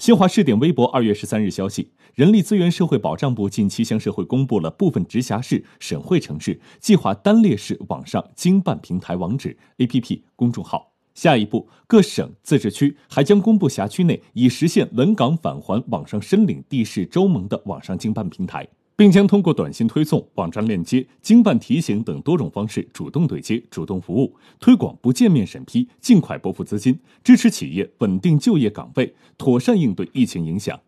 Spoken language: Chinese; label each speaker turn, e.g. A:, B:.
A: 新华视点微博二月十三日消息，人力资源社会保障部近期向社会公布了部分直辖市、省会城市计划单列市网上经办平台网址、APP、公众号。下一步，各省、自治区还将公布辖区内已实现稳岗返还网上申领地市州盟的网上经办平台。并将通过短信推送、网站链接、经办提醒等多种方式主动对接、主动服务，推广不见面审批，尽快拨付资金，支持企业稳定就业岗位，妥善应对疫情影响。